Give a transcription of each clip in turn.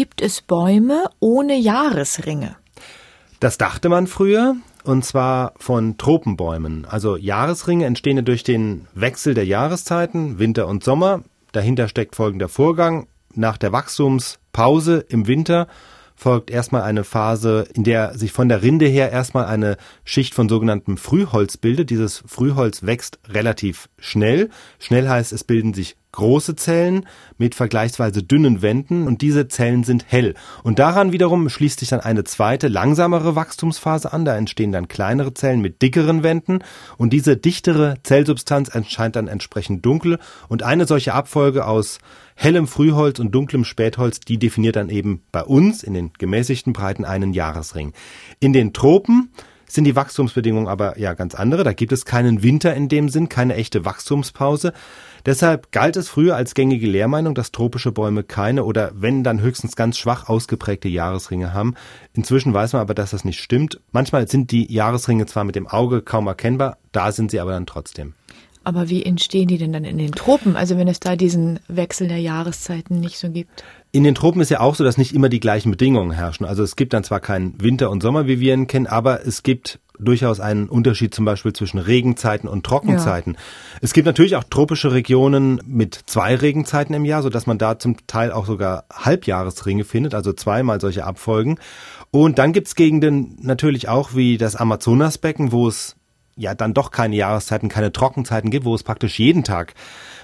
gibt es Bäume ohne Jahresringe? Das dachte man früher, und zwar von Tropenbäumen. Also Jahresringe entstehen durch den Wechsel der Jahreszeiten, Winter und Sommer. Dahinter steckt folgender Vorgang. Nach der Wachstumspause im Winter folgt erstmal eine Phase, in der sich von der Rinde her erstmal eine Schicht von sogenanntem Frühholz bildet. Dieses Frühholz wächst relativ schnell. Schnell heißt, es bilden sich große Zellen mit vergleichsweise dünnen Wänden und diese Zellen sind hell. Und daran wiederum schließt sich dann eine zweite, langsamere Wachstumsphase an. Da entstehen dann kleinere Zellen mit dickeren Wänden und diese dichtere Zellsubstanz erscheint dann entsprechend dunkel und eine solche Abfolge aus hellem Frühholz und dunklem Spätholz, die definiert dann eben bei uns in den gemäßigten Breiten einen Jahresring. In den Tropen sind die Wachstumsbedingungen aber ja ganz andere. Da gibt es keinen Winter in dem Sinn, keine echte Wachstumspause. Deshalb galt es früher als gängige Lehrmeinung, dass tropische Bäume keine oder wenn dann höchstens ganz schwach ausgeprägte Jahresringe haben. Inzwischen weiß man aber, dass das nicht stimmt. Manchmal sind die Jahresringe zwar mit dem Auge kaum erkennbar, da sind sie aber dann trotzdem. Aber wie entstehen die denn dann in den Tropen? Also wenn es da diesen Wechsel der Jahreszeiten nicht so gibt? In den Tropen ist ja auch so, dass nicht immer die gleichen Bedingungen herrschen. Also es gibt dann zwar keinen Winter und Sommer, wie wir ihn kennen, aber es gibt durchaus einen Unterschied zum Beispiel zwischen Regenzeiten und Trockenzeiten. Ja. Es gibt natürlich auch tropische Regionen mit zwei Regenzeiten im Jahr, so dass man da zum Teil auch sogar Halbjahresringe findet, also zweimal solche Abfolgen. Und dann gibt's Gegenden natürlich auch wie das Amazonasbecken, wo es ja dann doch keine Jahreszeiten, keine Trockenzeiten gibt, wo es praktisch jeden Tag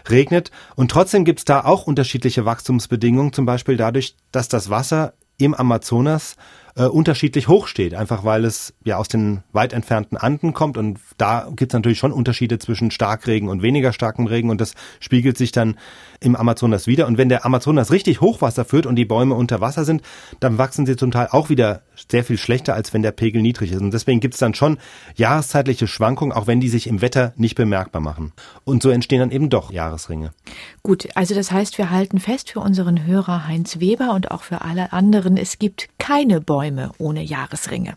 regnet. Und trotzdem gibt's da auch unterschiedliche Wachstumsbedingungen, zum Beispiel dadurch, dass das Wasser im Amazonas äh, unterschiedlich hoch steht, einfach weil es ja aus den weit entfernten Anden kommt und da gibt es natürlich schon Unterschiede zwischen Starkregen und weniger starkem Regen und das spiegelt sich dann im Amazonas wieder. Und wenn der Amazonas richtig Hochwasser führt und die Bäume unter Wasser sind, dann wachsen sie zum Teil auch wieder sehr viel schlechter, als wenn der Pegel niedrig ist. Und deswegen gibt es dann schon jahreszeitliche Schwankungen, auch wenn die sich im Wetter nicht bemerkbar machen. Und so entstehen dann eben doch Jahresringe. Gut, also das heißt, wir halten fest für unseren Hörer Heinz Weber und auch für alle anderen, es gibt keine Bäume ohne Jahresringe.